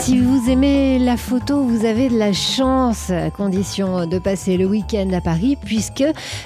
Si vous aimez la photo, vous avez de la chance, à condition de passer le week-end à Paris, puisque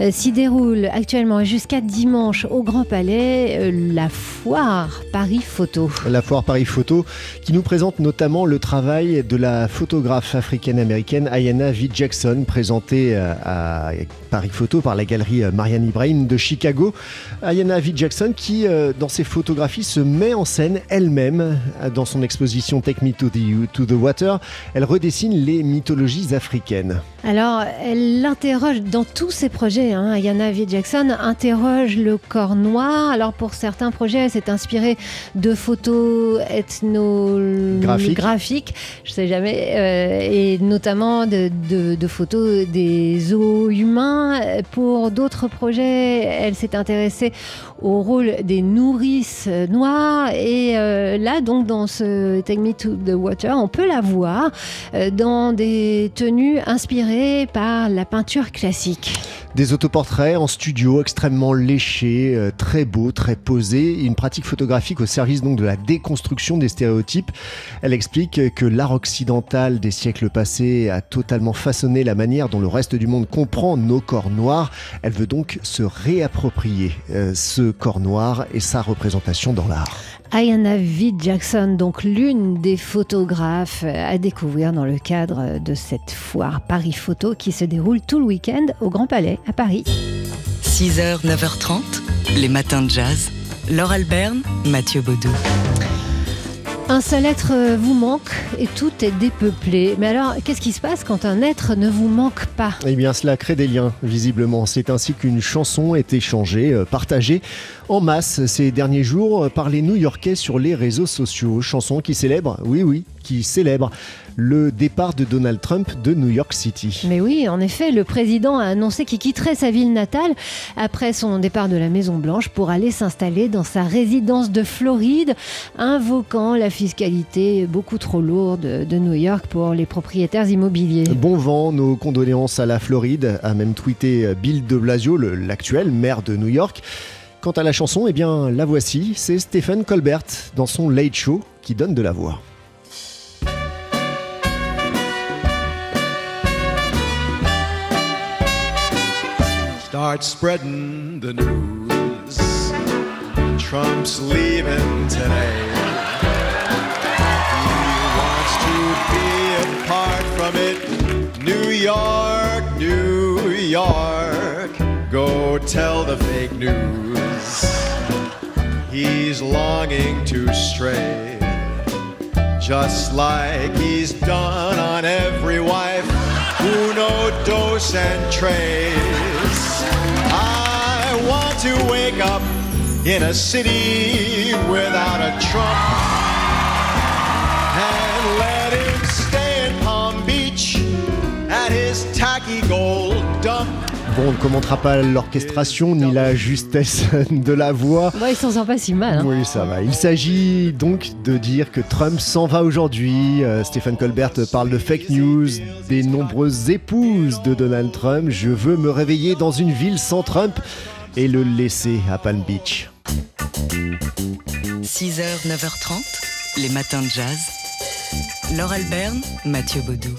euh, s'y déroule actuellement jusqu'à dimanche au Grand Palais euh, la foire Paris Photo. La foire Paris Photo qui nous présente notamment le travail de la photographe africaine-américaine Ayana V. Jackson, présentée euh, à Paris Photo par la galerie Marianne Ibrahim de Chicago. Ayana V. Jackson qui, dans ses photographies, se met en scène elle-même dans son exposition Take Me to the Water, elle redessine les mythologies africaines. Alors, elle l'interroge dans tous ses projets. Hein. Ayana V. Jackson interroge le corps noir. Alors, pour certains projets, elle s'est inspirée de photos ethnographiques, je sais jamais, euh, et notamment de, de, photos des os humains. Pour d'autres projets, elle s'est intéressée au rôle des nourrices noires. Et euh, là, donc, dans ce Take Me to the On peut la voir euh, dans des tenues inspirées par la peinture classique. Des autoportraits en studio extrêmement léchés, euh, très beaux, très posés, une pratique photographique au service donc de la déconstruction des stéréotypes. Elle explique que l'art occidental des siècles passés a totalement façonné la manière dont le reste du monde comprend nos corps noirs. Elle veut donc se réapproprier ce corps noir et sa représentation dans l'art. Ayana V. Jackson, donc l'une des photographes à découvrir dans le cadre de cette foire Paris Photo qui se déroule tout le week-end au Grand Palais à Paris. 6h, 9h30, les matins de jazz. Laure Alberne, Mathieu Baudou. Un seul être euh, vous manque et tout est dépeuplé. Mais alors, qu'est-ce qui se passe quand un être ne vous manque pas? Eh bien, cela crée des liens, visiblement. C'est ainsi qu'une chanson est échangée, euh, partagée en masse ces derniers jours par les New-Yorkais sur les réseaux sociaux. Chanson qui célèbre, oui, oui, qui célèbre le départ de Donald Trump de New York City. Mais oui, en effet, le président a annoncé qu'il quitterait sa ville natale après son départ de la Maison Blanche pour aller s'installer dans sa résidence de Floride, invoquant la fiscalité beaucoup trop lourde de New York pour les propriétaires immobiliers. Bon vent, nos condoléances à la Floride, a même tweeté Bill de Blasio, l'actuel maire de New York. Quant à la chanson, eh bien la voici, c'est Stephen Colbert dans son Late Show qui donne de la voix. Start spreading the news. Trump's leaving today. He wants to be apart from it. New York, New York. Go tell the fake news. He's longing to stray. Just like he's done on every wife. Uno, dos, and tres to wake up in a city without a Trump and let him stay in Palm Beach at his tacky gold dump. Bon, on ne commentera pas l'orchestration ni la justesse de la voix. Ouais, il s'en sort pas si mal. Hein. Oui, ça va. Il s'agit donc de dire que Trump s'en va aujourd'hui. Euh, Stéphane Colbert parle de fake news, des nombreuses épouses de Donald Trump. Je veux me réveiller dans une ville sans Trump et le laisser à Palm Beach. 6h, 9h30, les matins de jazz. Laure Alberne, Mathieu Baudou.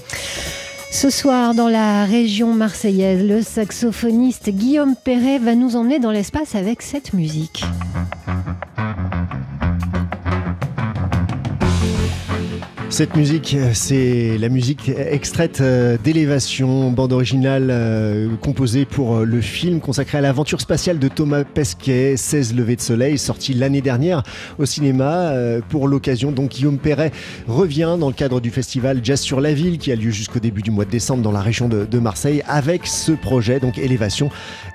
Ce soir, dans la région marseillaise, le saxophoniste Guillaume Perret va nous emmener dans l'espace avec cette musique. Cette musique, c'est la musique extraite euh, d'Élévation, bande originale euh, composée pour euh, le film consacré à l'aventure spatiale de Thomas Pesquet, 16 levées de soleil, sorti l'année dernière au cinéma. Pour l'occasion, donc Guillaume Perret revient dans le cadre du festival Jazz sur la ville qui a lieu jusqu'au début du mois de décembre dans la région de, Marseille avec ce projet, donc Élévation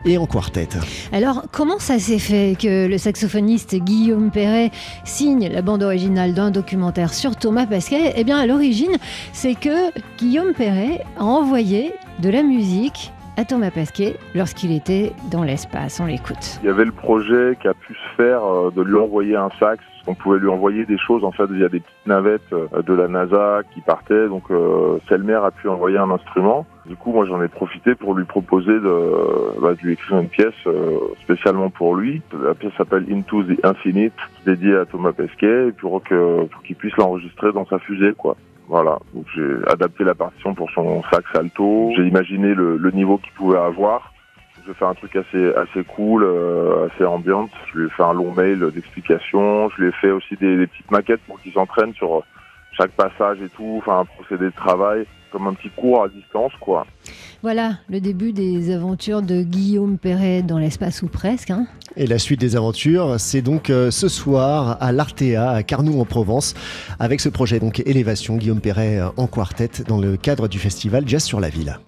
et en quartet. Alors, comment ça s'est fait que le saxophoniste Guillaume Perret signe la bande originale d'un documentaire sur Thomas Pesquet eh bien, à l'origine, c'est que Guillaume Perret a envoyé de la musique à Thomas Pesquet lorsqu'il était dans l'espace. On l'écoute. Il y avait le projet qui a pu se faire euh, de lui envoyer un sax. On pouvait lui envoyer des choses en fait via des petites navettes euh, de la NASA qui partaient. Donc euh, Selmer a pu envoyer un instrument. Du coup, moi, j'en ai profité pour lui proposer de, bah, lui écrire une pièce spécialement pour lui. La pièce s'appelle Into the Infinite, dédiée à Thomas Pesquet, et pour pour qu'il puisse l'enregistrer dans sa fusée, quoi. Voilà, donc j'ai adapté la partition pour son sax alto. J'ai imaginé le, le niveau qu'il pouvait avoir. Je faire un truc assez assez cool, euh, assez ambiante. Je lui ai fait un long mail d'explication. Je lui ai fait aussi des, des petites maquettes pour qu'il s'entraîne sur chaque passage et tout. Enfin, un procédé de travail comme un petit cours à distance, quoi. Voilà le début des aventures de Guillaume Perret dans l'espace ou presque. hein. Et la suite des aventures, c'est donc euh, ce soir à l'Artea, à Carnoux en Provence, avec ce projet donc Élévation, Guillaume Perret euh, en quartet dans le cadre du festival Jazz sur la ville.